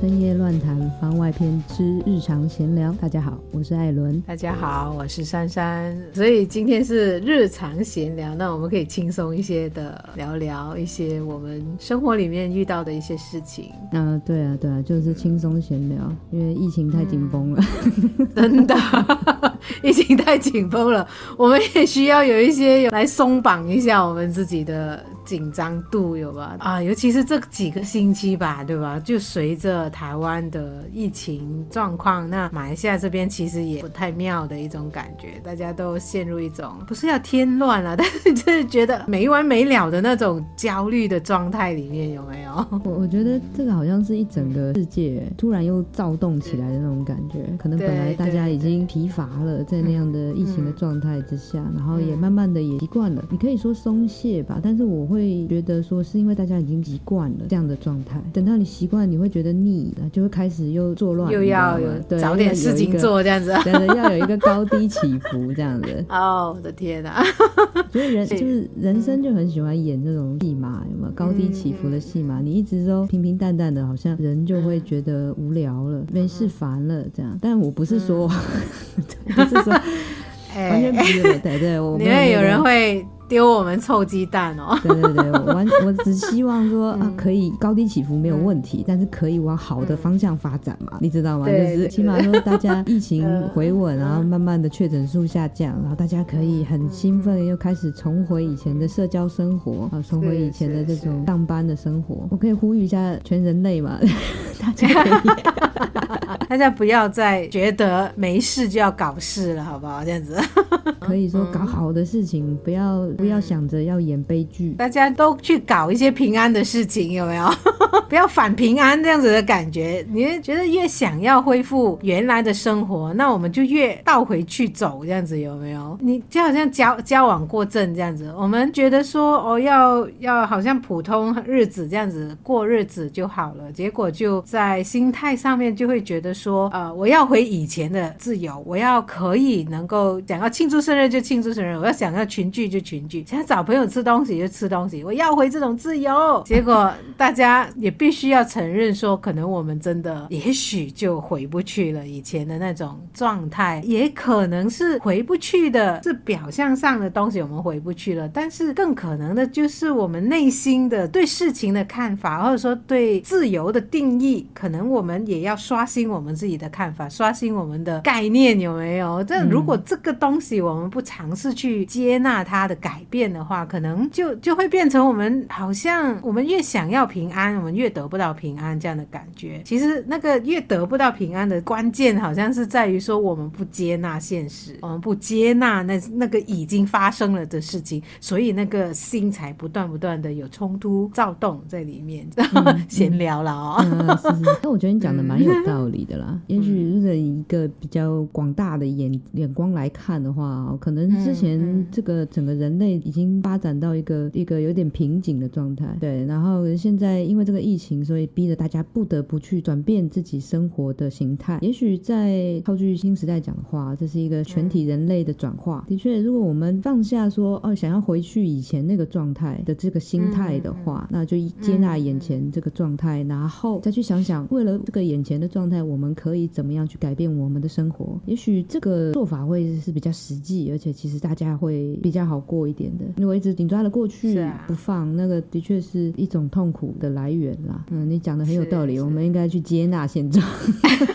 深夜乱谈番外篇之日常闲聊。大家好，我是艾伦。大家好，我是珊珊。所以今天是日常闲聊，那我们可以轻松一些的聊聊一些我们生活里面遇到的一些事情。嗯、啊，对啊，对啊，就是轻松闲聊，因为疫情太紧绷了，嗯、真的，疫情太紧绷了，我们也需要有一些来松绑一下我们自己的紧张度，有吧？啊，尤其是这几个星期吧，对吧？就随着台湾的疫情状况，那马来西亚这边其实也不太妙的一种感觉，大家都陷入一种不是要添乱了，但是就是觉得没完没了的那种焦虑的状态里面，有没有？我我觉得这个好像是一整个世界突然又躁动起来的那种感觉，可能本来大家已经疲乏了，在那样的疫情的状态之下，然后也慢慢的也习惯了，你可以说松懈吧，但是我会觉得说是因为大家已经习惯了这样的状态，等到你习惯。你会觉得腻了，就会开始又作乱，又要有找点事情做，这样子，真的要有一个高低起伏这样子。哦，我的天哪！所以人就是人生就很喜欢演这种戏码，有没有高低起伏的戏码？你一直都平平淡淡的，好像人就会觉得无聊了，没事烦了这样。但我不是说，不是说完全不是的，对对，我因为有人会。丢我们臭鸡蛋哦！对对对，我完我只希望说 啊，可以高低起伏没有问题，但是可以往好的方向发展嘛，你知道吗？就是起码说大家疫情 回稳，然后慢慢的确诊数下降，然后大家可以很兴奋，又开始重回以前的社交生活啊，重回以前的这种上班的生活。我可以呼吁一下全人类嘛，大家可以，大家不要再觉得没事就要搞事了，好不好？这样子可以说搞好的事情不要。不要想着要演悲剧，大家都去搞一些平安的事情，有没有？不要反平安这样子的感觉。你觉得越想要恢复原来的生活，那我们就越倒回去走，这样子有没有？你就好像交交往过正这样子，我们觉得说哦，要要好像普通日子这样子过日子就好了，结果就在心态上面就会觉得说，呃，我要回以前的自由，我要可以能够想要庆祝生日就庆祝生日，我要想要群聚就群聚。想要找朋友吃东西就吃东西，我要回这种自由。结果大家也必须要承认说，可能我们真的也许就回不去了以前的那种状态，也可能是回不去的，是表象上的东西我们回不去了。但是更可能的就是我们内心的对事情的看法，或者说对自由的定义，可能我们也要刷新我们自己的看法，刷新我们的概念，有没有？这如果这个东西我们不尝试去接纳它的改变的话，可能就就会变成我们好像我们越想要平安，我们越得不到平安这样的感觉。其实那个越得不到平安的关键，好像是在于说我们不接纳现实，我们不接纳那那个已经发生了的事情，所以那个心才不断不断的有冲突躁动在里面。闲、嗯、聊了哦，嗯嗯、是是。那我觉得你讲的蛮有道理的啦。嗯、也许如果一个比较广大的眼眼光来看的话，可能之前这个整个人类。已经发展到一个一个有点瓶颈的状态，对。然后现在因为这个疫情，所以逼着大家不得不去转变自己生活的形态。也许在套句新时代讲的话，这是一个全体人类的转化。的确，如果我们放下说哦，想要回去以前那个状态的这个心态的话，那就接纳眼前这个状态，然后再去想想，为了这个眼前的状态，我们可以怎么样去改变我们的生活。也许这个做法会是比较实际，而且其实大家会比较好过一点的。如果一直紧抓着过去不放，啊、那个的确是一种痛苦的来源啦。嗯，你讲的很有道理，我们应该去接纳现状，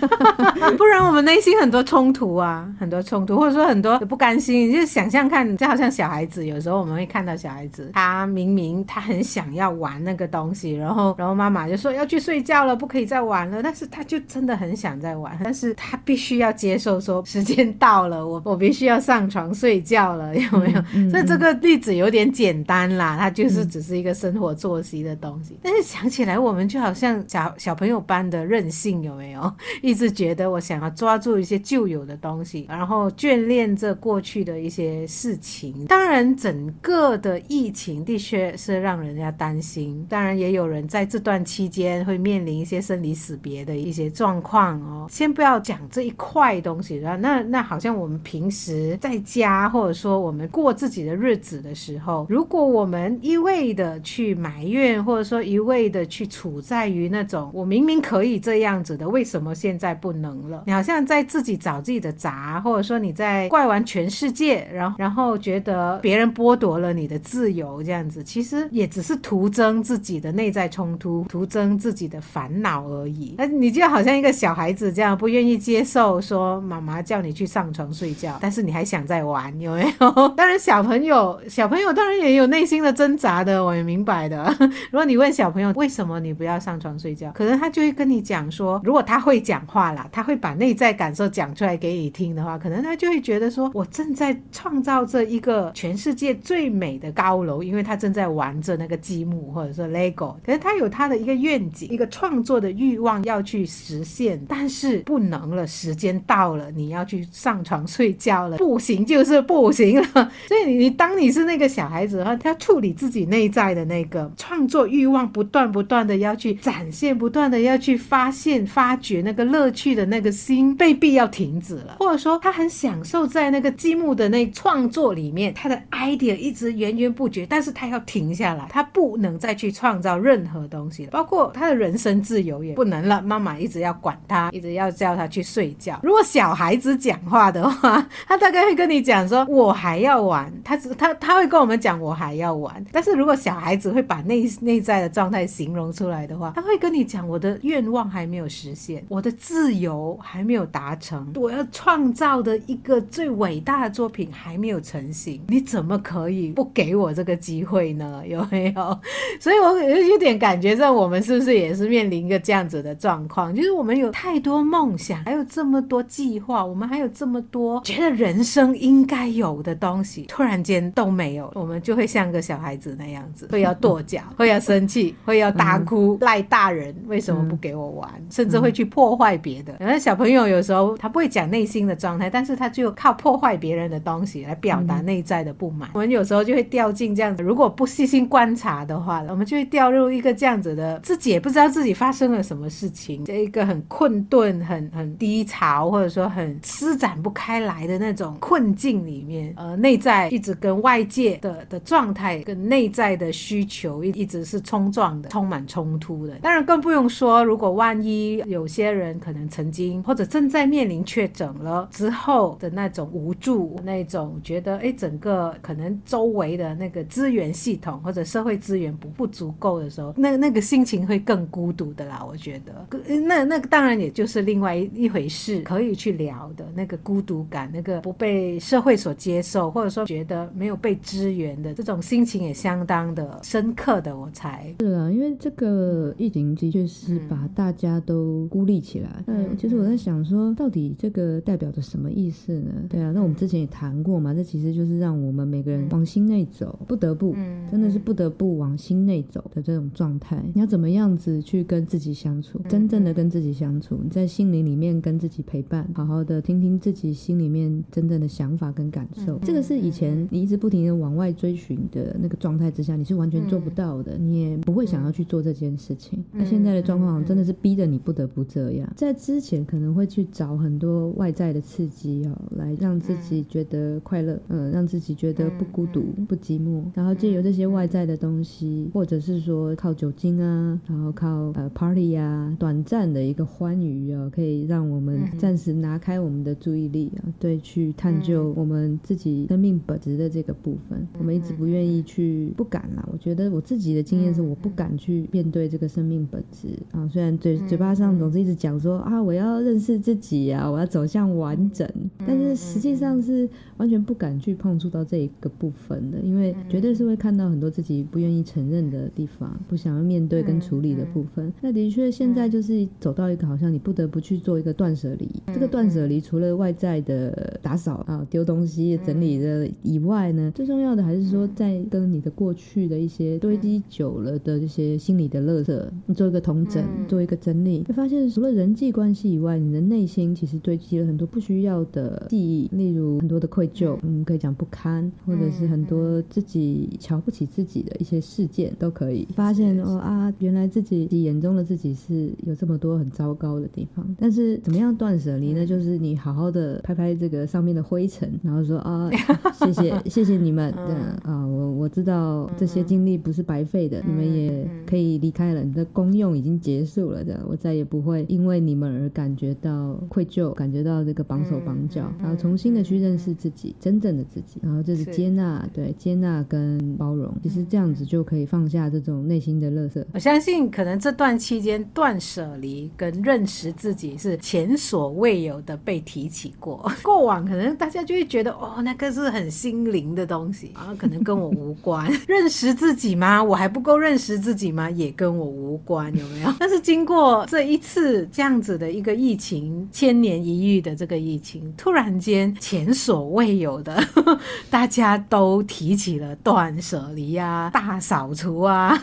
不然我们内心很多冲突啊，很多冲突，或者说很多不甘心。你就想象看，就好像小孩子，有时候我们会看到小孩子，他明明他很想要玩那个东西，然后然后妈妈就说要去睡觉了，不可以再玩了，但是他就真的很想再玩，但是他必须要接受说时间到了，我 我必须要上床睡觉了，有没有？嗯嗯、所以这个。例子有点简单啦，它就是只是一个生活作息的东西。嗯、但是想起来，我们就好像小小朋友般的任性，有没有？一直觉得我想要抓住一些旧有的东西，然后眷恋着过去的一些事情。当然，整个的疫情的确是让人家担心。当然，也有人在这段期间会面临一些生离死别的一些状况哦。先不要讲这一块东西，然后那那好像我们平时在家，或者说我们过自己的日子的时候，如果我们一味的去埋怨，或者说一味的去处在于那种我明明可以这样子的，为什么现在不能了？你好像在自己找自己的碴，或者说你在怪完全世界，然后然后觉得别人剥夺了你的自由，这样子其实也只是徒增自己的内在冲突，徒增自己的烦恼而已。那你就好像一个小孩子这样，不愿意接受说妈妈叫你去上床睡觉，但是你还想再玩，有没有？当然小朋友小朋友当然也有内心的挣扎的，我也明白的。如果你问小朋友为什么你不要上床睡觉，可能他就会跟你讲说，如果他会讲话啦，他会把内在感受讲出来给你听的话，可能他就会觉得说，我正在创造这一个全世界最美的高楼，因为他正在玩着那个积木或者说 Lego，可是他有他的一个愿景，一个创作的欲望要去实现，但是不能了，时间到了，你要去上床睡觉了，不行就是不行了，所以你你你是那个小孩子的话，他要处理自己内在的那个创作欲望，不断不断的要去展现，不断的要去发现、发掘那个乐趣的那个心，被必要停止了，或者说他很享受在那个积木的那创作里面，他的 idea 一直源源不绝，但是他要停下来，他不能再去创造任何东西了，包括他的人生自由也不能了。妈妈一直要管他，一直要叫他去睡觉。如果小孩子讲话的话，他大概会跟你讲说：“我还要玩。”他只他他他会跟我们讲：“我还要玩。”但是如果小孩子会把内内在的状态形容出来的话，他会跟你讲：“我的愿望还没有实现，我的自由还没有达成，我要创造的一个最伟大的作品还没有成型，你怎么可以不给我这个机会呢？有没有？”所以我有点感觉，这我们是不是也是面临一个这样子的状况？就是我们有太多梦想，还有这么多计划，我们还有这么多觉得人生应该有的东西，突然间都没有，我们就会像个小孩子那样子，会要跺脚，会要生气，会要大哭，赖大人为什么不给我玩，甚至会去破坏别的。然后小朋友有时候他不会讲内心的状态，但是他就靠破坏别人的东西来表达内在的不满。我们有时候就会掉进这样子，如果不细心观察的话，我们就会掉入一个这样子的，自己也不知道自己发生了什么事情，这一个很困顿、很很低潮，或者说很施展不开来的那种困境里面，呃，内在一直跟外界的的状态跟内在的需求一一直是冲撞的，充满冲突的。当然更不用说，如果万一有些人可能曾经或者正在面临确诊了之后的那种无助，那种觉得哎，整个可能周围的那个资源系统或者社会资源不不足够的时候，那那个心情会更孤独的啦。我觉得，那那当然也就是另外一一回事，可以去聊的那个孤独感，那个不被社会所接受，或者说觉得没有被支援的这种心情也相当的深刻的。我才是啊，因为这个疫情的确是把大家都孤立起来。嗯，其实我在想说，到底这个代表着什么意思呢？对啊，那我们之前也谈过嘛，这其实就是让我们每个人往心内走，不得不，真的是不得不往心内走的这种状态。你要怎么样子去跟自己相处？真正的跟自己相处，你在心灵里面跟自己陪伴，好好的听听自己心里面真正的想法跟感受。这个是以前你一直不停的往外追寻的那个状态之下，你是完全做不到的，你也不会想要去做这件事情。那现在的状况真的是逼着你不得不这样。在之前可能会去找很多外在的刺激哦，来让自己觉得快乐，嗯，让自己觉得不孤独、不寂寞，然后借由这些外在的东西，或者是说靠酒精啊，然后靠呃 party 啊，短暂的一个欢愉啊，可以让我们暂时拿开我们的注意力啊，对，去探究我们自己生命本质的这个部分。我们一直不愿意去，不敢啦。我觉得我自己的经验是，我不敢去面对这个生命本质啊。虽然嘴嘴巴上总是一直讲说啊，我要认识自己啊，我要走向完整，但是实际上是完全不敢去碰触到这一个部分的，因为绝对是会看到很多自己不愿意承认的地方，不想要面对跟处理的部分。那的确现在就是走到一个好像你不得不去做一个断舍离。这个断舍离除了外在的打扫啊、丢东西、整理的以外呢，最重要的还是说在跟你的过去的一些堆积久了的这些心理的垃圾，你做一个统整，做一个整理，会发现除了人际关系以外，你的内心其实堆积了很多不需要的记忆，例如很多的愧疚，嗯，可以讲不堪，或者是很多自己瞧不起自己的一些事件都可以发现哦啊，原来自己眼中的自己是有这么多。多很糟糕的地方。但是怎么样断舍离呢？就是你好好的拍拍这个上面的灰尘，然后说啊，谢谢 谢谢你们，嗯。啊，我我知道这些经历不是白费的，你们也可以离开了，你的功用已经结束了，这样我再也不会因为你们而感觉到愧疚，感觉到这个绑手绑脚，然后重新的去认识自己，真正的自己，然后就是接纳，对，接纳跟包容，其实这样子就可以放下这种内心的乐色。我相信，可能这段期间断舍离跟认识自己是前所未有的被提起过。过往可能大家就会觉得，哦，那个是很心灵的东西啊，可能跟我无关。认识自己吗？我还不够认识自己吗？也跟我无关，有没有？但是经过这一次这样子的一个疫情，千年一遇的这个疫情，突然间前所未有的，大家都提起了断舍离啊，大扫除啊，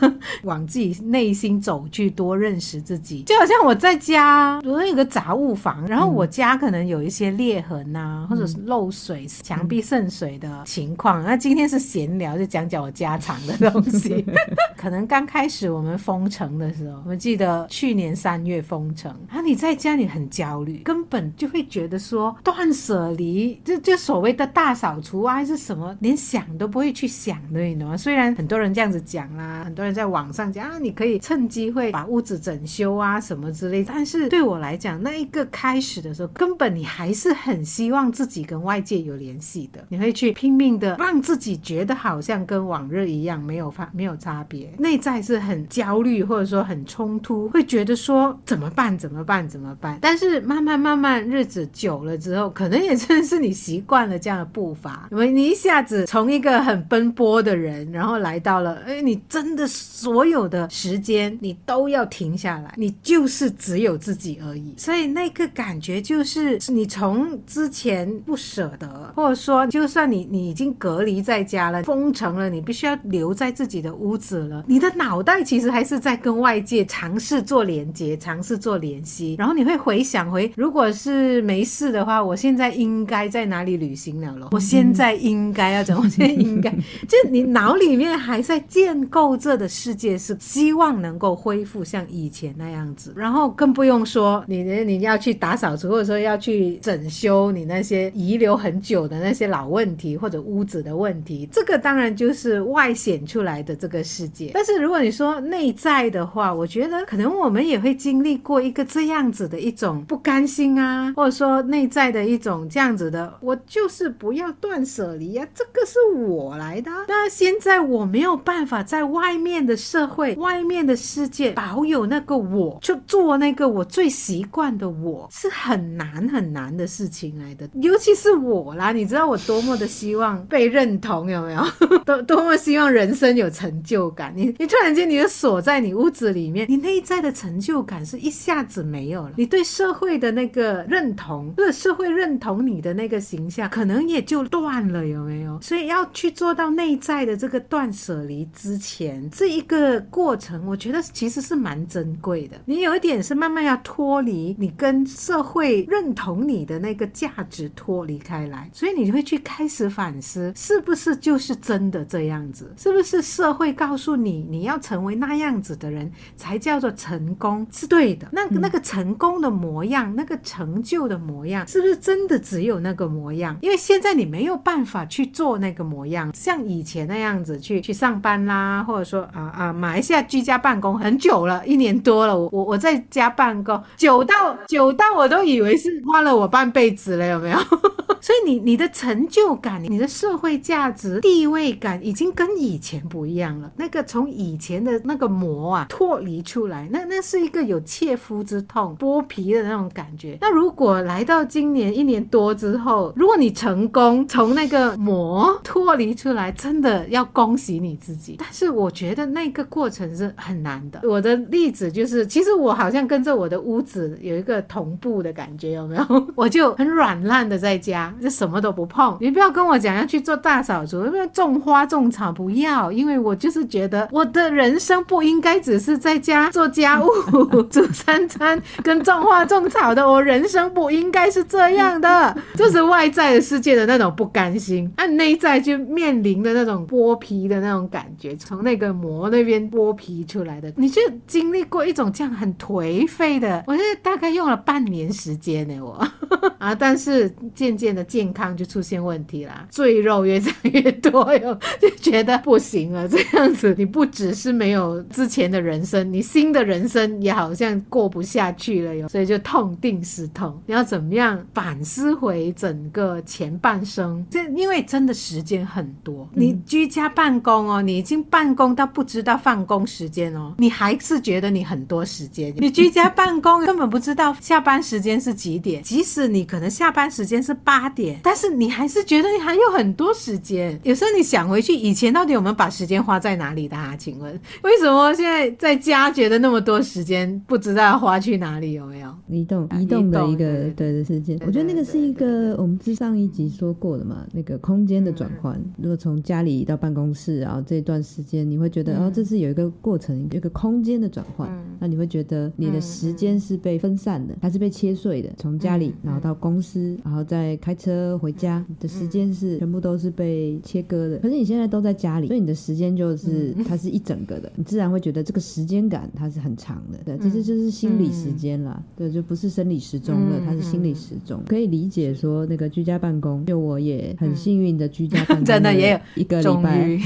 往自己内心走去，多认识自己。就好像我在家，比如说有个杂物房，然后我家可能有一些裂痕呐、啊，或者是漏水、墙壁渗水的情况。那今天是闲聊，就讲讲我家常的东西。可能刚开始我们封城的时候，我记得去年三月封城，啊，你在家里很焦虑，根本就会觉得说断舍离，就就所谓的大扫除啊，还是什么，连想都不会去想的，你懂吗？虽然很多人这样子讲啦，很多人在网上讲啊，你可以趁机会把屋子整修啊什么之类，但是对我来讲，那一个开始的时候，根本你还是很希望自己跟外界有联系的，你会去拼命的让自己觉得好像跟往日一样，没有发没有差别，内在是很焦虑或者说很冲突，会觉得说怎么办？怎么办？怎么办？但是慢慢慢慢日子久了之后，可能也真的是你习惯了这样的步伐，因为你一下子从一个很奔波的人，然后来到了，哎，你真的所有的时间你都要停下来，你就是只有自己而已。所以那个感觉就是，你从之前不舍得，或者说就算你你已经隔离在家了，封城了，你必须要留在自己的屋子了，你的脑袋其实还是在跟外界尝试做连接，尝试做联系。然后你会回想回，如果是没事的话，我现在应该在哪里旅行了咯？我现在应该要怎么？我现在应该就你脑里面还在建构这的世界，是希望能够恢复像以前那样子。然后更不用说你你要去打扫除，或者说要去整修你那些遗留很久的那些老问题或者子的问题，这个当然就是外显出来的这个世界。但是如果你说内在的话，我觉得可能我们也会经历过一个这样子的一种不甘心啊，或者说内在的一种这样子的，我就是不要断舍离啊，这个是我来的。那现在我没有办法在外面的社会、外面的世界保有那个我，就做那个我最习惯的我，是很难很难的事情来的。尤其是我啦，你知道我多么的希望被认同，有没有？多多么希望人生有成就感。你你突然间你就锁在你屋子里面，你内在的成就感是一下子没有了。你对社会的那个认同，或者社会认同你的那个形象，可能也就断了，有没有？所以要去做到内在的这个断舍离之前，这一个过程，我觉得其实是蛮珍贵的。你有一点是慢慢要脱离你跟社会认同你的那个价值脱离开来，所以你会去开始反思，是不是就是真的这样子？是不是社会告诉你你要成为那样子的人才叫做成功？是对的。那那个成功的模样，那个成就的模样，是不是真的只有那个模样？因为现在你没有办法去做那个模样，像以前那样子去去上班啦，或者说啊啊，马来西亚居家办公很久了，一年多了，我我我在家办公，久到久到我都以为是花了我半辈子了，有没有？所以你你的成就感，你的社社会价值、地位感，已经跟以前不一样了。那个从以前的那个膜啊脱离出来，那那是一个有切肤之痛、剥皮的那种感觉。那如果来到今年一年多之后，如果你成功从那个膜脱离出来，真的要恭喜你自己。但是我觉得那个过程是很难的。我的例子就是，其实我好像跟着我的屋子有一个同步的感觉，有没有？我就很软烂的在家。就什么都不碰，你不要跟我讲要去做大扫除，因为种花种草？不要，因为我就是觉得我的人生不应该只是在家做家务、煮三餐跟种花种草的。我人生不应该是这样的，就是外在的世界的那种不甘心，按内在就面临的那种剥皮的那种感觉，从那个膜那边剥皮出来的，你就经历过一种这样很颓颓废的，我觉得大概用了半年时间呢，我 啊，但是渐渐的健康就出现问题啦，赘肉越长越多哟，就觉得不行了，这样子。你不只是没有之前的人生，你新的人生也好像过不下去了哟，所以就痛定思痛，你要怎么样反思回整个前半生？这因为真的时间很多，你居家办公哦，你已经办公到不知道放工时间哦，你还是觉得你很多时间，你居家办公根本不知道下班时间是几点，即使你可能下班时间是八点，但是你还是觉得你还有很多时间。有时候你想回去，以前到底有没有把时间花在哪里的啊？请问为什么现在在家觉得那么多时间不知道要花去哪里？有没有移动移动的一个对的时间？我觉得那个是一个我们之上一集说过的嘛，那个空间的转换。如果从家里到办公室，然后这段时间你会觉得哦，这是有一个过程，有一个空间的转换，那你会觉得你的时间是被分散的，还是被切碎的？从家里然后到公司，然后再开车回家的时间是全部都是被切割的。可是你现在都在家里，所以你的时间就是它是一整个的，你自然会觉得这个时间感它是很长的。对，这是就是心理时间啦，对，就不是生理时钟了，它是心理时钟。可以理解说那个居家办公，就我也很幸运的居家办公，真的也有一个礼拜，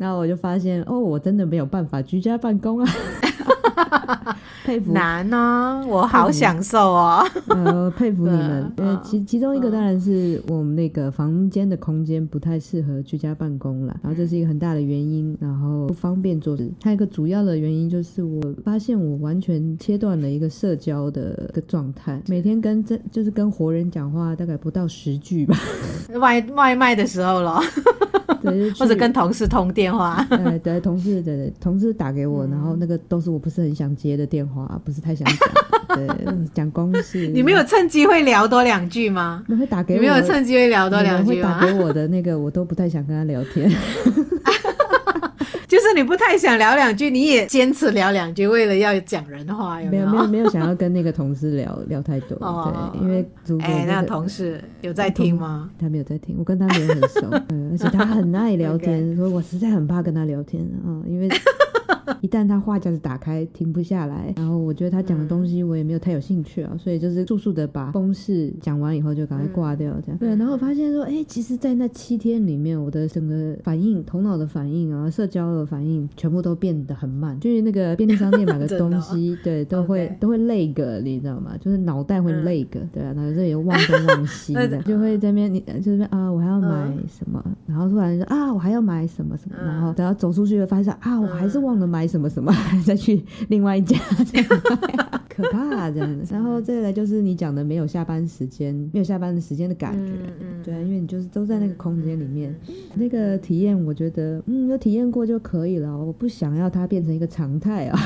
然后 我就发现哦，我真的没有办法居家办公啊。佩服难呢，我好享受哦。呃，佩服你们。呃，其其中一个当然是我们那个房间的空间不太适合居家办公了，然后这是一个很大的原因，然后不方便做事。还有一个主要的原因就是我发现我完全切断了一个社交的一个状态，每天跟这就是跟活人讲话大概不到十句吧。外外卖的时候了。对，或者跟同事通电话，对对，同事对对，同事打给我，然后那个都是我不是很想接的电话，不是太想讲，对，讲公事。你没有趁机会聊多两句吗？你会打给我，你没有趁机会聊多两句吗？会打给我的那个，我都不太想跟他聊天。就是你不太想聊两句，你也坚持聊两句，为了要讲人话，有没有？没有没有想要跟那个同事聊聊太多，哦、对，因为哎，那同事有在听吗？他没有在听，我跟他没有很熟，嗯，而且他很爱聊天，所以我实在很怕跟他聊天啊，因为。一旦他话匣子打开，停不下来，然后我觉得他讲的东西我也没有太有兴趣啊，所以就是速速的把公式讲完以后就赶快挂掉，这样。对，然后我发现说，哎，其实，在那七天里面，我的整个反应、头脑的反应啊、社交的反应，全部都变得很慢。就是那个便利商店买个 东西，对，都会都会 lag，你知道吗？就是脑袋会累个对啊，然后这也忘东忘西的，就会在那边，你就是啊，我还要买什么，然后突然说啊，我还要买什么什么，然后等到走出去，发现啊，我还是忘了买。买什么什么，再去另外一家，可怕啊，这样子。然后再来就是你讲的没有下班时间，没有下班的时间的感觉，对啊，因为你就是都在那个空间里面，那个体验，我觉得嗯，有体验过就可以了，我不想要它变成一个常态啊，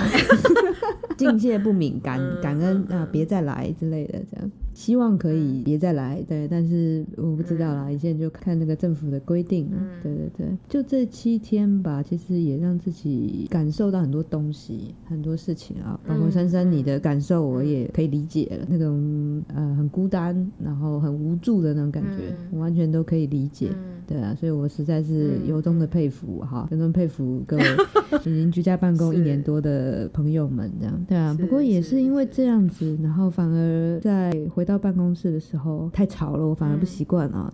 境界不敏感，感恩啊，别再来之类的，这样。希望可以别再来，对，但是我不知道啦，一切就看那个政府的规定。对对对，就这七天吧，其实也让自己感受到很多东西，很多事情啊，包括珊珊你的感受，我也可以理解了。那种呃很孤单，然后很无助的那种感觉，我完全都可以理解。对啊，所以我实在是由衷的佩服哈，由衷佩服各位 已经居家办公一年多的朋友们，这样。对啊，不过也是因为这样子，然后反而在回到办公室的时候太吵了，我反而不习惯啊。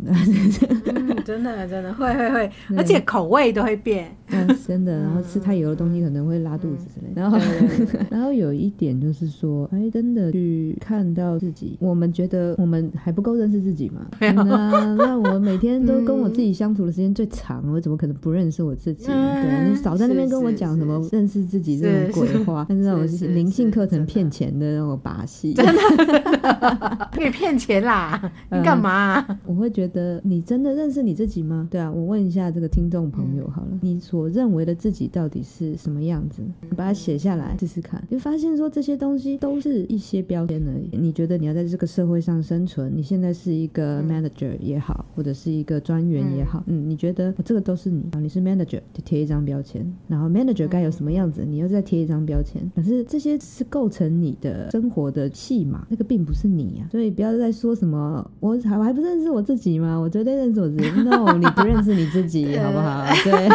真的真的会会会，而且口味都会变。嗯，真的。然后吃太油的东西可能会拉肚子之类。然后 然后有一点就是说，哎，真的去看到自己，我们觉得我们还不够认识自己嘛？那那我每天都跟我自己相处的时间最长，我怎么可能不认识我自己？对，你少在那边跟我讲什么认识自己这种鬼话，但是那种灵性课程骗钱的那种把戏，真的 可以骗钱啦！你干嘛？我会觉得你真的认识你自己吗？对啊，我问一下这个听众朋友好了，你所认为的自己到底是什么样子？你把它写下来试试看，你发现说这些东西都是一些标签而已。你觉得你要在这个社会上生存，你现在是一个 manager 也好，或者是一个专员也好，嗯，你觉得这个都是你啊？你是 manager 就贴一张标签，然后 manager 该有什么样子，你又再贴一张标签。可是这些是构成你的生活的戏码，那个并不是你呀。所以不要再说什么我还我还不认识我自己吗？我绝对认识我自己。No，你不认识你自己，好不好？对，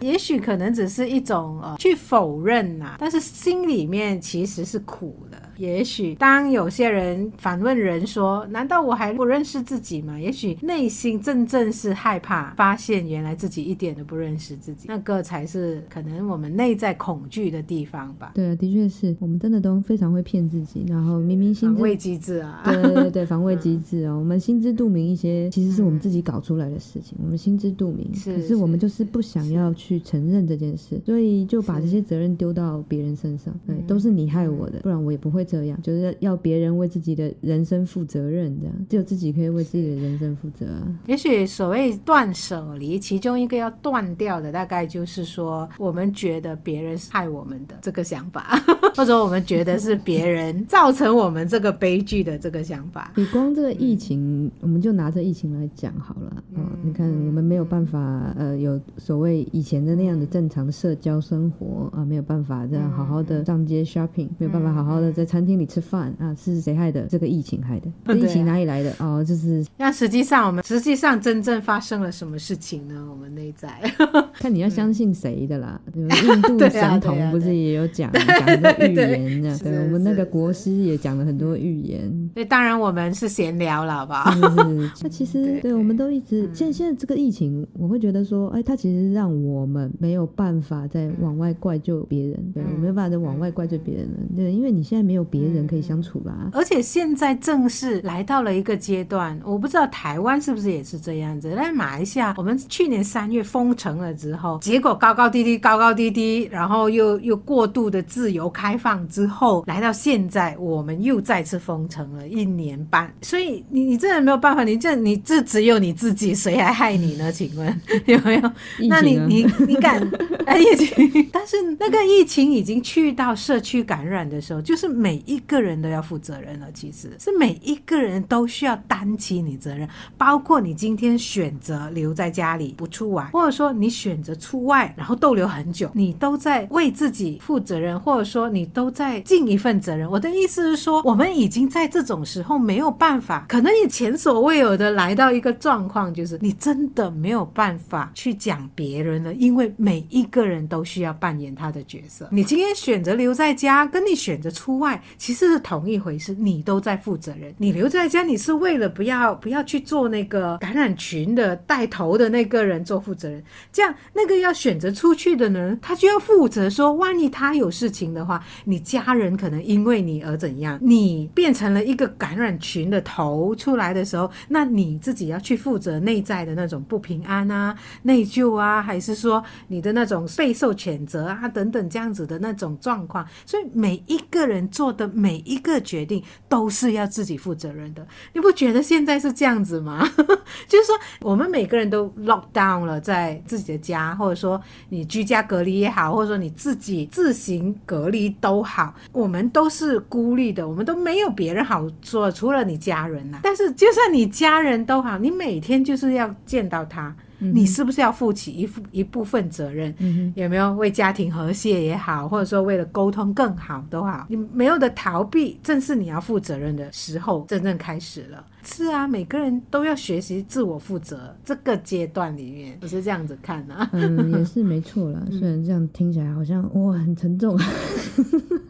也许可能只是一种呃去否认呐、啊，但是心里面其实是苦的。也许当有些人反问人说：“难道我还不认识自己吗？”也许内心真正是害怕发现原来自己一点都不认识自己，那个才是可能我们内在恐惧的地方吧。对啊，的确是我们真的都非常会骗自己，然后明明心知防卫机制啊，对对对，防卫机制哦，嗯、我们心知肚明一些，其实是我们自己搞出来的事情，嗯、我们心知肚明，是可是我们就是不想要去承认这件事，所以就把这些责任丢到别人身上，对，都是你害我的，不然我也不会这样，就是。要别人为自己的人生负责任，这样只有自己可以为自己的人生负责啊。也许所谓断舍离，其中一个要断掉的，大概就是说，我们觉得别人是害我们的这个想法，或者我们觉得是别人 造成我们这个悲剧的这个想法。你光这个疫情，嗯、我们就拿着疫情来讲好了。嗯、哦，你看，我们没有办法，呃，有所谓以前的那样的正常的社交生活啊，没有办法这样好好的上街 shopping，没有办法好好的在餐厅里吃饭。啊，是谁害的？这个疫情害的？这疫情哪里来的？哦，就是。那实际上，我们实际上真正发生了什么事情呢？我们内在 看你要相信谁的啦。印度神童不是也有讲讲很多预言呢？对，我们那个国师也讲了很多预言。对，当然我们是闲聊了，好不好？是。那其实，对，我们都一直现在现在这个疫情，我会觉得说，哎，它其实让我们没有办法再往外怪罪别人，对，我没有办法再往外怪罪别人了。对，因为你现在没有别人可以相处吧。而且现在正是来到了一个阶段，我不知道台湾是不是也是这样子。但马来西亚，我们去年三月封城了之后，结果高高低低，高高低低，然后又又过度的自由开放之后，来到现在，我们又再次封城了一年半。所以你你真的没有办法，你这你这只有你自己，谁还害你呢？请问 有没有？那你你你敢？哎，疫情，但是那个疫情已经去到社区感染的时候，就是每每一个人都要。负责任了，其实是每一个人都需要担起你责任，包括你今天选择留在家里不出外，或者说你选择出外然后逗留很久，你都在为自己负责任，或者说你都在尽一份责任。我的意思是说，我们已经在这种时候没有办法，可能你前所未有的来到一个状况，就是你真的没有办法去讲别人了，因为每一个人都需要扮演他的角色。你今天选择留在家，跟你选择出外，其实是同一。回事，你都在负责任。你留在家，你是为了不要不要去做那个感染群的带头的那个人做负责人。这样，那个要选择出去的人，他就要负责说，万一他有事情的话，你家人可能因为你而怎样，你变成了一个感染群的头出来的时候，那你自己要去负责内在的那种不平安啊、内疚啊，还是说你的那种备受谴责啊等等这样子的那种状况。所以每一个人做的每一个。决定都是要自己负责任的，你不觉得现在是这样子吗？就是说，我们每个人都 lock down 了，在自己的家，或者说你居家隔离也好，或者说你自己自行隔离都好，我们都是孤立的，我们都没有别人好说，除了你家人呐。但是，就算你家人都好，你每天就是要见到他。你是不是要负起一部一部分责任？嗯、有没有为家庭和谐也好，或者说为了沟通更好都好，你没有的逃避，正是你要负责任的时候，真正开始了。是啊，每个人都要学习自我负责。这个阶段里面，我是这样子看啊。嗯，也是没错啦。虽然这样听起来好像哇很沉重，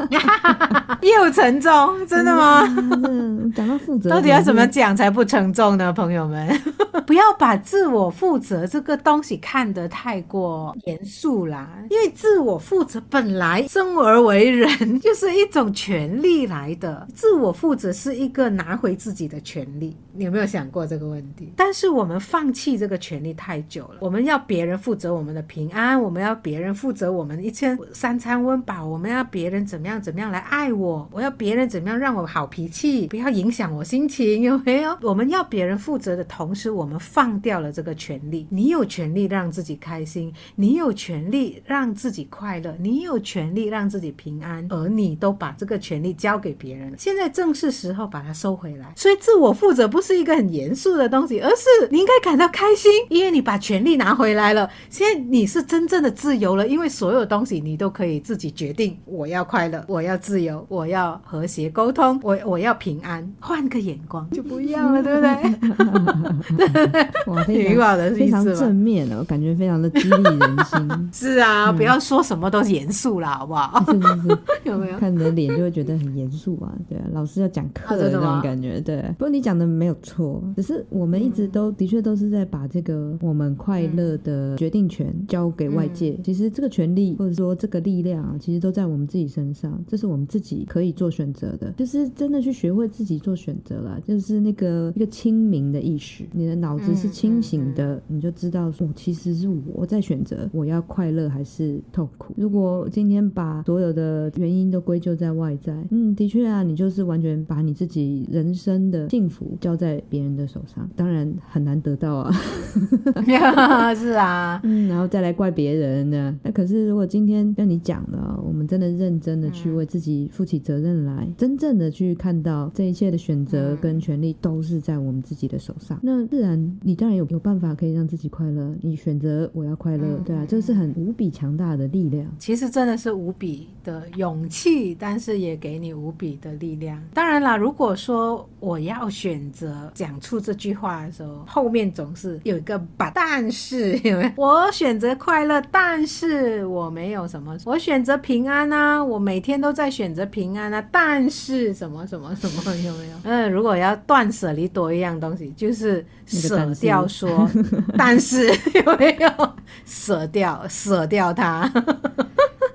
又沉重，真的吗？讲到负责，到底要怎么讲才不沉重呢？朋友们，不要把自我负责这个东西看得太过严肃啦。因为自我负责本来生而为人 就是一种权利来的，自我负责是一个拿回自己的权利。你有没有想过这个问题？但是我们放弃这个权利太久了。我们要别人负责我们的平安，我们要别人负责我们一天三餐温饱，我们要别人怎么样怎么样来爱我，我要别人怎么样让我好脾气，不要影响我心情，有没有？我们要别人负责的同时，我们放掉了这个权利。你有权利让自己开心，你有权利让自己快乐，你有权利让自己平安，而你都把这个权利交给别人。现在正是时候把它收回来。所以，自我负责不是一个很严肃的东西，而是你应该感到开心，因为你把权利拿回来了。现在你是真正的自由了，因为所有东西你都可以自己决定。我要快乐，我要自由，我要和谐沟通，我我要平安。换个眼光就不一样了，对不对？哇，非常 非常正面的，我感觉非常的激励人心。是啊，不要说什么都严肃啦，好不好？是是是，有没有？看你的脸就会觉得很严肃啊？对啊，老师要讲课的那种感觉。对，不过你讲的没有错，只是我们一直都的确都是在把这个我们快乐的决定权交给外界。其实这个权利或者说这个力量啊，其实都在我们自己身上，这是我们自己可以做选择的。就是真的去学会自己做选择了，就是那个一个清明的意识，你的脑子是清醒的，你就知道说，其实是我在选择我要快乐还是痛苦。如果今天把所有的原因都归咎在外在，嗯，的确啊，你就是完全把你自己人生的幸福交在别人的手上，当然很难得到啊。是啊，嗯，然后再来怪别人呢？那可是如果今天跟你讲了，我们真的认真的去为自己负起责任来，真正的去看到这一切的选择跟权利都是在我们自己的手上，那自然你当然有有办法可以让自己快乐。你选择我要快乐，对啊，这是很无比强大的力量。其实真的是无比的勇气，但是也给你无比的力量。当然啦，如果说我要选择讲出这句话的时候，后面总是有一个把，但是有没有我选择快乐，但是我没有什么，我选择平安啊，我每天都在选择平安啊，但是什么什么什么有没有？嗯，如果要断舍离多一样东西，就是舍掉说，但是有没有舍掉舍掉它？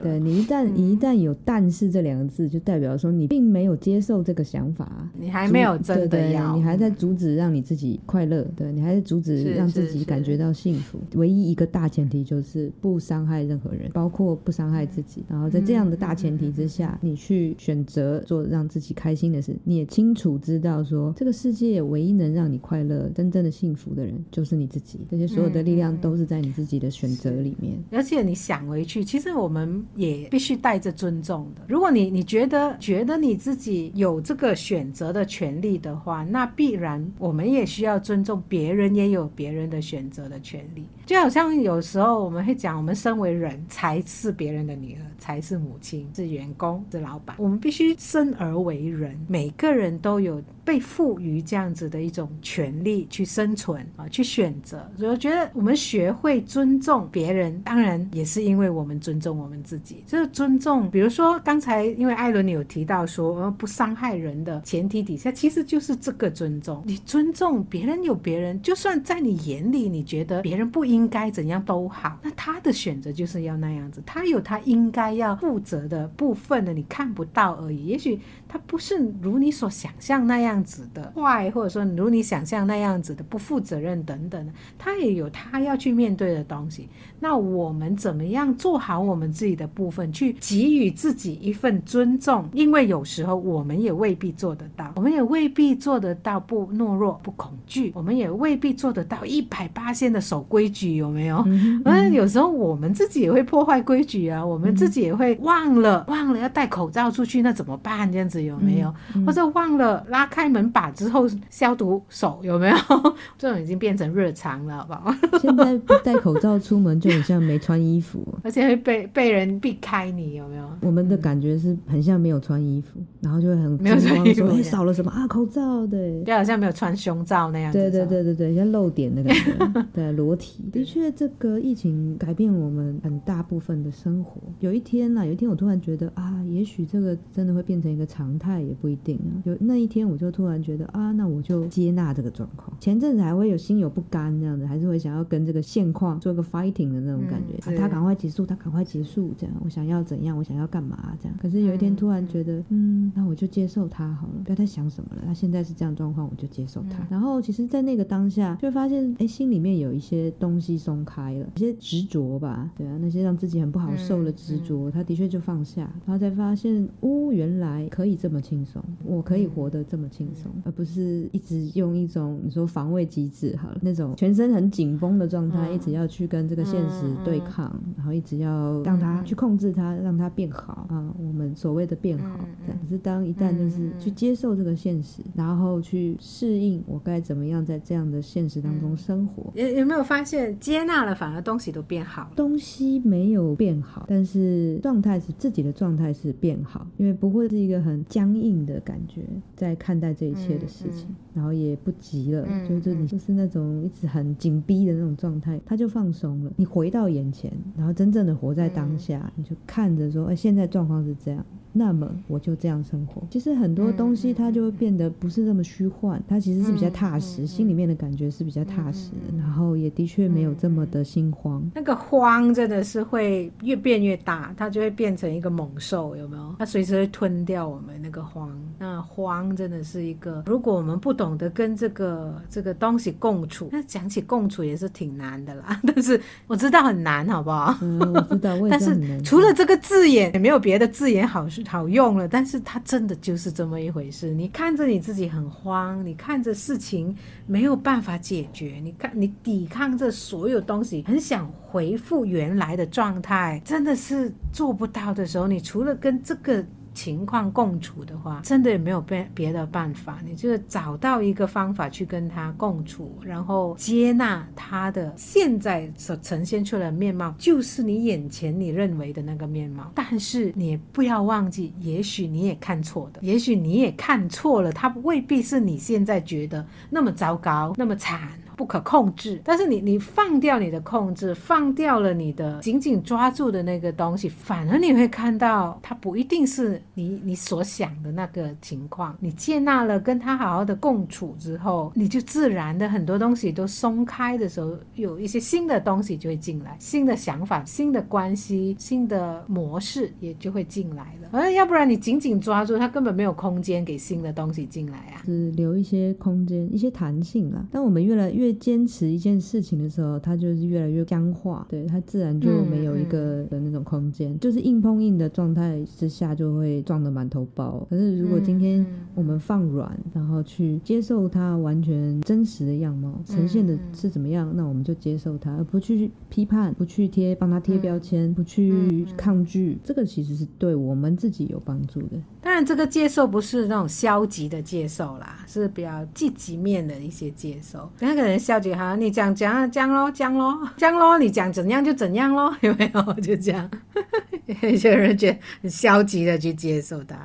对，你一旦一旦有“但是”这两个字，就代表说你并没有接受这个想法，你还没有真的要，你还在阻止让你自己快乐，对，你还在阻止让自己感觉到幸福。唯一一个大前提就是不伤害任何人，包括不伤害自己。然后在这样的大前提之下，你去选择做让自己开心的事，你也清楚知道说，这个世界唯一能让你快乐、真正的幸福的人就是你自己。这些所有的力量都是在你自己的选择里面。而且你想回去，其实我们。也必须带着尊重的。如果你你觉得觉得你自己有这个选择的权利的话，那必然我们也需要尊重别人，也有别人的选择的权利。就好像有时候我们会讲，我们身为人才是别人的女儿，才是母亲，是员工，是老板。我们必须生而为人，每个人都有被赋予这样子的一种权利去生存啊，去选择。所以我觉得我们学会尊重别人，当然也是因为我们尊重我们自己。这个尊重，比如说刚才因为艾伦你有提到说，不伤害人的前提底下，其实就是这个尊重。你尊重别人有别人，就算在你眼里你觉得别人不应该怎样都好，那他的选择就是要那样子，他有他应该要负责的部分呢，你看不到而已。也许他不是如你所想象那样子的坏，或者说如你想象那样子的不负责任等等，他也有他要去面对的东西。那我们怎么样做好我们自己的部分，去给予自己一份尊重？因为有时候我们也未必做得到，我们也未必做得到不懦弱、不恐惧，我们也未必做得到一百八仙的守规矩，有没有？嗯，嗯，有时候我们自己也会破坏规矩啊，我们自己也会忘了忘了要戴口罩出去，那怎么办？这样子有没有？或者忘了拉开门把之后消毒手，有没有？这种已经变成日常了，好不好？现在不戴口罩出门就。很像没穿衣服，而且会被被人避开你，有没有？我们的感觉是很像没有穿衣服，然后就会很没有穿衣服：“哎，少了什么啊？口罩，对，就好像没有穿胸罩那样子。”对对对对对，像露点的感觉，对，裸体。的确，这个疫情改变我们很大部分的生活。有一天呢、啊，有一天我突然觉得啊，也许这个真的会变成一个常态，也不一定啊。有那一天，我就突然觉得啊，那我就接纳这个状况。前阵子还会有心有不甘这样子，还是会想要跟这个现况做一个 fighting 的。那种感觉，嗯、啊，他赶快结束，他赶快结束，这样我想要怎样，我想要干嘛，这样。可是有一天突然觉得，嗯，那、嗯、我就接受他好了，不要再想想什么了，他现在是这样状况，我就接受他。嗯、然后其实，在那个当下，就会发现，哎，心里面有一些东西松开了，一些执着吧，对啊，那些让自己很不好受的执着，嗯、他的确就放下，然后才发现，哦，原来可以这么轻松，我可以活得这么轻松，嗯、而不是一直用一种你说防卫机制好了，那种全身很紧绷的状态，嗯、一直要去跟这个现实对抗，然后一直要让它去控制它，让它变好啊，我们所谓的变好。可、嗯、是当一旦就是去接受这个现实，嗯、然后去适应我该怎么样在这样的现实当中生活，有有没有发现接纳了，反而东西都变好了？东西没有变好，但是状态是自己的状态是变好，因为不会是一个很僵硬的感觉在看待这一切的事情，嗯嗯、然后也不急了，嗯、就是你就是那种一直很紧逼的那种状态，他就放松了。你回到眼前，然后真正的活在当下，嗯、你就看着说，哎，现在状况是这样。那么我就这样生活。其实很多东西它就会变得不是那么虚幻，它其实是比较踏实，心里面的感觉是比较踏实，然后也的确没有这么的心慌。那个慌真的是会越变越大，它就会变成一个猛兽，有没有？它随时会吞掉我们那个慌。那慌真的是一个，如果我们不懂得跟这个这个东西共处，那讲起共处也是挺难的啦。但是我知道很难，好不好？嗯，我知道。但是除了这个字眼，也没有别的字眼好说。好用了，但是它真的就是这么一回事。你看着你自己很慌，你看着事情没有办法解决，你看你抵抗着所有东西，很想回复原来的状态，真的是做不到的时候，你除了跟这个。情况共处的话，真的也没有别别的办法，你就是找到一个方法去跟他共处，然后接纳他的现在所呈现出来的面貌，就是你眼前你认为的那个面貌。但是你不要忘记，也许你也看错的，也许你也看错了，他未必是你现在觉得那么糟糕，那么惨。不可控制，但是你你放掉你的控制，放掉了你的紧紧抓住的那个东西，反而你会看到它不一定是你你所想的那个情况。你接纳了，跟他好好的共处之后，你就自然的很多东西都松开的时候，有一些新的东西就会进来，新的想法、新的关系、新的模式也就会进来了。而要不然你紧紧抓住它，根本没有空间给新的东西进来啊，只留一些空间、一些弹性了。当我们越来越坚持一件事情的时候，它就是越来越僵化，对，它自然就没有一个的那种空间，嗯嗯、就是硬碰硬的状态之下就会撞得满头包。可是如果今天我们放软，然后去接受它完全真实的样貌，呈现的是怎么样，那我们就接受它，而不去批判，不去贴帮他贴标签，不去抗拒，这个其实是对我们自己有帮助的。当然，这个接受不是那种消极的接受啦，是比较积极面的一些接受。那个人消极哈，你讲讲讲咯，讲咯，讲咯，你讲怎样就怎样咯，有没有？就这样。有些人觉得很消极的去接受它，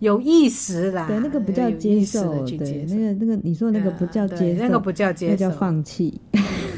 有意识啦。对，那个不叫接受，对，那个那个你说那个不叫接受，那个不叫接受，那叫放弃。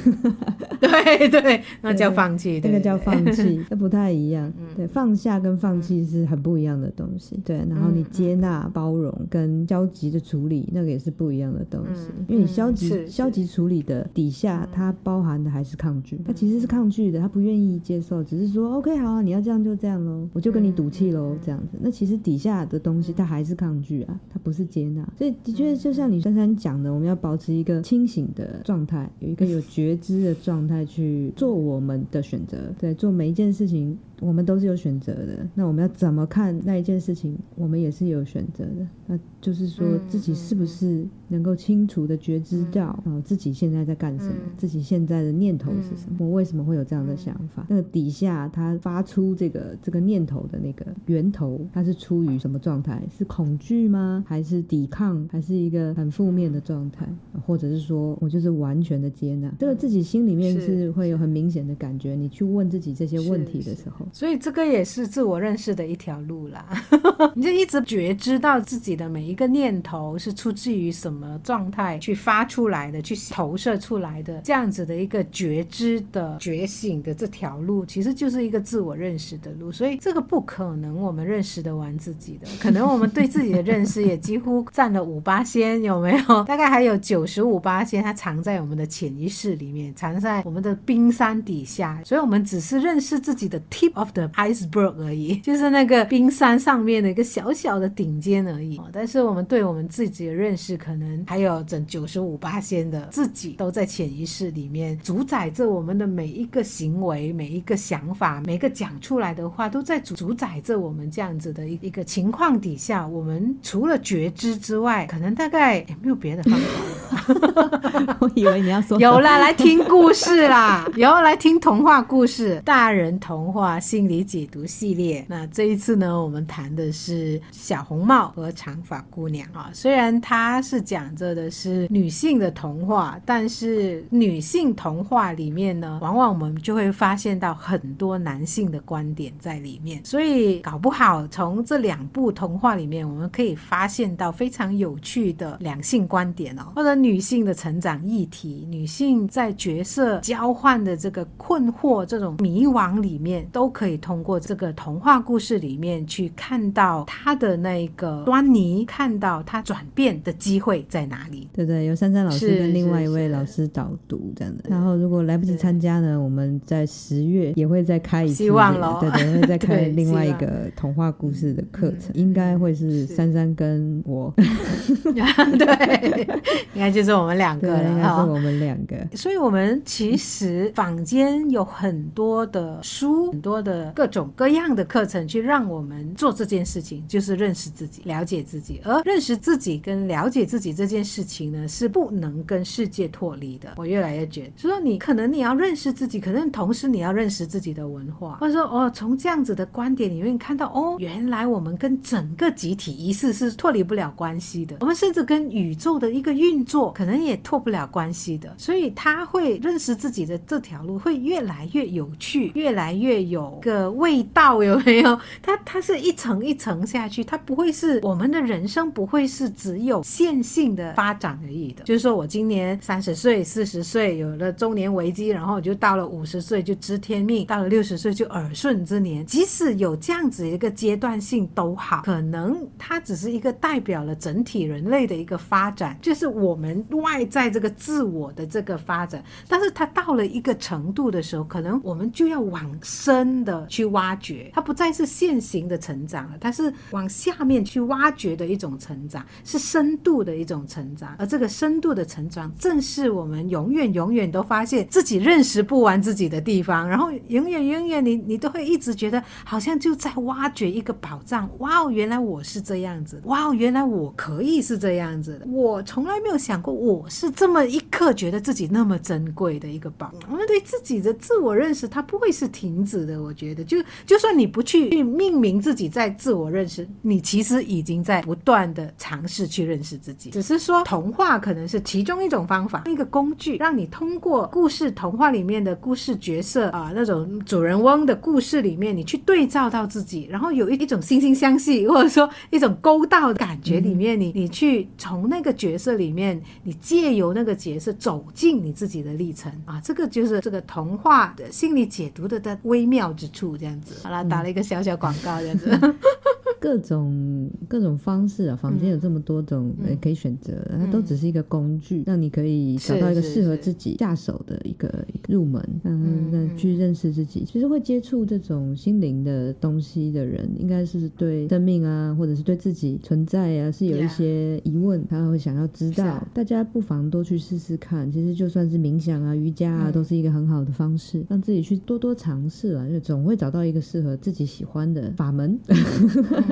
对对，那叫放弃，那个叫放弃，那不太一样。对，放下跟放弃是很不一样的东西。对，然后你接纳、包容跟消极的处理，那个也是不一样的东西。因为你消极消极处理的底下，它包含的还是抗拒，它其实是抗拒的，它不愿意接受，只是说 OK 好，你要这样就这样喽，我就跟你赌气喽，这样子。那其实底下的东西，它还是抗拒啊，它不是接纳。所以的确，就像你珊珊讲的，我们要保持一个清醒的状态，有一个有觉 知的状态去做我们的选择，对，做每一件事情。我们都是有选择的，那我们要怎么看那一件事情？我们也是有选择的。那就是说自己是不是能够清楚的觉知到，呃、自己现在在干什么，嗯、自己现在的念头是什么？我为什么会有这样的想法？嗯、那个底下他发出这个这个念头的那个源头，它是出于什么状态？是恐惧吗？还是抵抗？还是一个很负面的状态？或者是说我就是完全的接纳？这个自己心里面是会有很明显的感觉。你去问自己这些问题的时候。所以这个也是自我认识的一条路啦，你就一直觉知到自己的每一个念头是出自于什么状态去发出来的，去投射出来的，这样子的一个觉知的觉醒的这条路，其实就是一个自我认识的路。所以这个不可能我们认识得完自己的，可能我们对自己的认识也几乎 占了五八仙，有没有？大概还有九十五八仙，它藏在我们的潜意识里面，藏在我们的冰山底下。所以我们只是认识自己的 tip of the iceberg 而已，就是那个冰山上面的一个小小的顶尖而已。但是我们对我们自己的认识，可能还有整九十五八仙的自己都在潜意识里面主宰着我们的每一个行为、每一个想法、每个讲出来的话，都在主主宰着我们这样子的一一个情况底下，我们除了觉知之外，可能大概也没有别的方法了。我以为你要说有啦，来听故事啦，有来听童话故事，大人童话心理解读系列。那这一次呢，我们谈的是小红帽和长发姑娘啊。虽然它是讲着的是女性的童话，但是女性童话里面呢，往往我们就会发现到很多男性的观点在里面。所以搞不好从这两部童话里面，我们可以发现到非常有趣的两性观点哦，或者女性的成长议题，女性在角色交换的这个困惑、这种迷惘里面，都可以通过这个童话故事里面去看到他的那个端倪，看到他转变的机会在哪里。对对，由珊珊老师跟另外一位老师导读这样的。然后如果来不及参加呢，我们在十月也会再开一次，希望咯对对，会再开另外一个童话故事的课程，应该会是珊珊跟我。对，应该就是我们两个了，应该是我们两个。所以，我们其实坊间有很多的书，很多的各种各样的课程，去让我们做这件事情，就是认识自己、了解自己。而认识自己跟了解自己这件事情呢，是不能跟世界脱离的。我越来越觉得，所以说你可能你要认识自己，可能同时你要认识自己的文化，或者说哦，从这样子的观点里面看到，哦，原来我们跟整个集体意识是脱离不了关系的。我们甚至跟宇宙的一个运作可能也脱不了关系的，所以他会认识自己的这条路会越来越有趣，越来越有个味道，有没有？它它是一层一层下去，它不会是我们的人生不会是只有线性的发展而已的。就是说我今年三十岁、四十岁有了中年危机，然后就到了五十岁就知天命，到了六十岁就耳顺之年。即使有这样子一个阶段性都好，可能它只是一个代表了整体人。类的一个发展，就是我们外在这个自我的这个发展，但是它到了一个程度的时候，可能我们就要往深的去挖掘，它不再是线性的成长了，它是往下面去挖掘的一种成长，是深度的一种成长。而这个深度的成长，正是我们永远永远都发现自己认识不完自己的地方，然后永远永远你你都会一直觉得好像就在挖掘一个宝藏。哇哦，原来我是这样子，哇哦，原来我可以。是这样子的，我从来没有想过我是这么一刻觉得自己那么珍贵的一个宝。我们对自己的自我认识，它不会是停止的。我觉得，就就算你不去去命名自己在自我认识，你其实已经在不断的尝试去认识自己。只是说，童话可能是其中一种方法，一个工具，让你通过故事童话里面的故事角色啊，那种主人翁的故事里面，你去对照到自己，然后有一一种惺惺相惜，或者说一种勾到的感觉里面，你你。去从那个角色里面，你借由那个角色走进你自己的历程啊，这个就是这个童话的心理解读的的微妙之处，这样子。好了，打了一个小小广告，这样子。嗯各种各种方式啊，房间有这么多种可以选择，嗯、它都只是一个工具，让你可以找到一个适合自己下手的一个，入门，嗯，那去认识自己。其实会接触这种心灵的东西的人，应该是对生命啊，或者是对自己存在啊，是有一些疑问，他会想要知道。大家不妨多去试试看。其实就算是冥想啊、瑜伽啊，都是一个很好的方式，让自己去多多尝试啊，就总会找到一个适合自己喜欢的法门。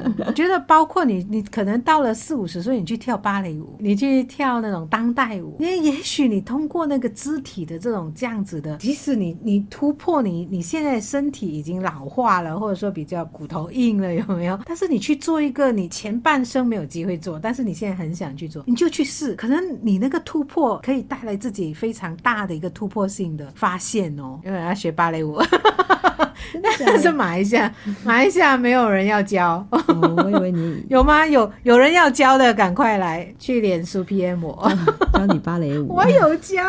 我觉得包括你，你可能到了四五十岁，你去跳芭蕾舞，你去跳那种当代舞，因为也许你通过那个肢体的这种这样子的，即使你你突破你你现在身体已经老化了，或者说比较骨头硬了，有没有？但是你去做一个你前半生没有机会做，但是你现在很想去做，你就去试，可能你那个突破可以带来自己非常大的一个突破性的发现哦。因为要学芭蕾舞。但是马来西亚，马来西亚没有人要教。哦，我以为你 有吗？有有人要教的，赶快来去脸书 PM 我，教你芭蕾舞。我有教，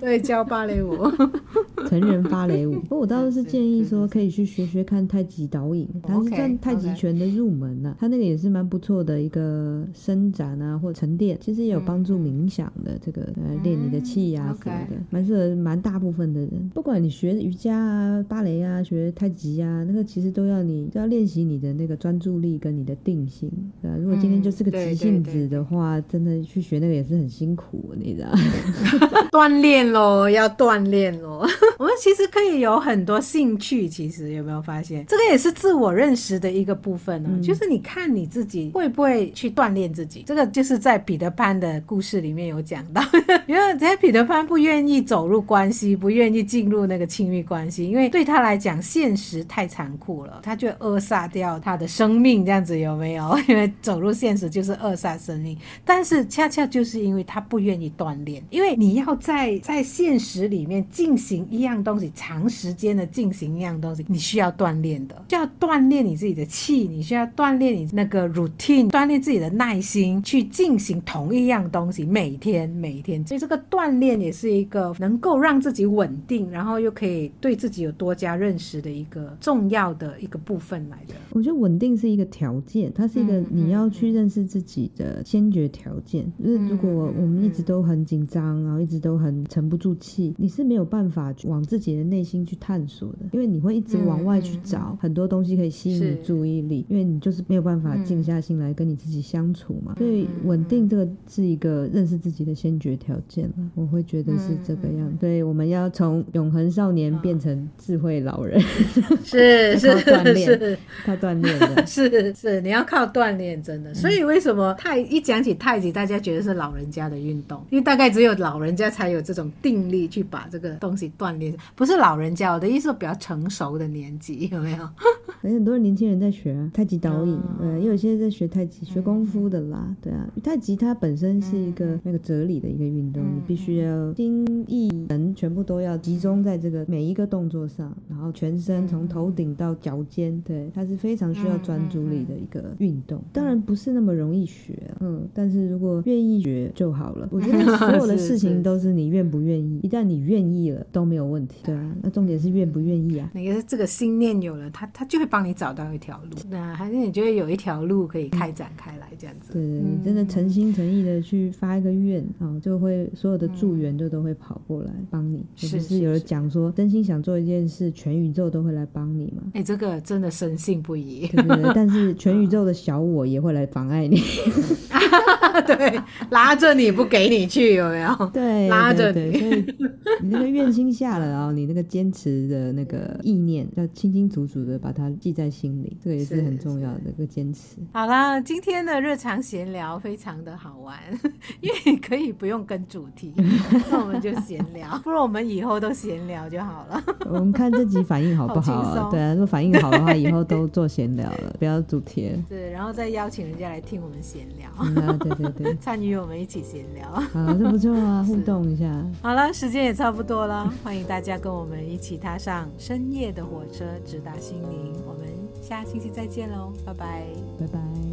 对，教芭蕾舞，成人芭蕾舞。不过我倒是建议说，可以去学学看太极导引，它是算太极拳的入门呐、啊。它那个也是蛮不错的一个伸展啊，或沉淀，其实也有帮助冥想的这个呃练你的气呀什么的，蛮适合蛮大部分的人。不管你学瑜伽啊、芭蕾啊、学太极啊，那个其实都要你都要练习你的那个专注力跟你的定性，对吧？如果今天就是个急性子的话，真的去学那个也是很辛苦，你知道。锻炼喽，要锻炼喽。我们其实可以有很多兴趣，其实有没有发现，这个也是自我认识的一个部分呢？嗯、就是你看你自己会不会去锻炼自己，这个就是在彼得潘的故事里面有讲到，因为在彼得潘不愿意走入关系，不愿意进入那个亲密关系，因为对他来讲现实太残酷了，他就扼杀掉他的生命，这样子有没有？因为走入现实就是扼杀生命，但是恰恰就是因为他不愿意锻炼，因为你要在在现实里面进行一样东西，长时间的进行一样东西，你需要锻炼的，就要锻炼你自己的气，你需要锻炼你那个 routine，锻炼自己的耐心去进行同一样东西，每天每天。所以这个锻炼也是一个能够让自己稳定，然后又可以对自己有多加认识的一个重要的一个部分来的。我觉得稳定是一个条件，它是一个你要去认识自己的先决条件。就是如果我们一直都很紧张，然后一直都很沉不住气，你是没有办法往自己的内心去探索的，因为你会一直往外去找很多东西可以吸引你注意力，因为你就是没有办法静下心来跟你自己相处嘛。所以稳定这个是一个认识自己的先决条件了，我会觉得是这个样。对，我们要从永恒少年变成智慧老人，是 是锻炼，靠锻炼的，是是你要靠锻炼，真的。所以为什么太一讲起太极，大家觉得是老人家的运动？因为大概只有老人家才有这种定力去把这个东西锻炼。不是老人家，我的意思是比较成熟的年纪，有没有？很多年轻人在学啊，太极导引，呃，也有些在学太极、学功夫的啦，对啊。太极它本身是一个那个哲理的一个运动，你必须要心意神全部都要集中在这个每一个动作上，然后全身从头顶到脚尖，对，它是非常需要专注力的一个运动。当然不是那么容易学，嗯，但是如果愿意学就好了。我觉得 所有的事情都是你愿不愿意，一旦你愿意了都没有问题。对啊，那重点是愿不愿意啊？那个这个心念有了，他他就会帮你找到一条路。那还是你觉得有一条路可以开展开来这样子？对，你真的诚心诚意的去发一个愿啊，就会所有的助缘就都会跑过来帮你。是是有人讲说，真心想做一件事，全宇宙都会来帮你嘛？哎，这个真的深信不疑。对对对，但是全宇宙的小我也会来妨碍你。对，拉着你不给你去，有没有？对，拉着你。所以 你那个愿心下了，然后你那个坚持的那个意念，要清清楚楚的把它记在心里，这个也是很重要的一个坚持。好啦，今天的日常闲聊非常的好玩，因为可以不用跟主题，那我们就闲聊。不如我们以后都闲聊就好了。我们看这集反应好不好啊？对啊，如果反应好的话，以后都做闲聊了，不要主题。对，然后再邀请人家来听我们闲聊。嗯，对对对，参与我们一起闲聊。好，这不错啊，互动一下。好了，时间也差不多了，欢迎大家跟我们一起踏上深夜的火车，直达心灵。我们下星期再见喽，拜拜，拜拜。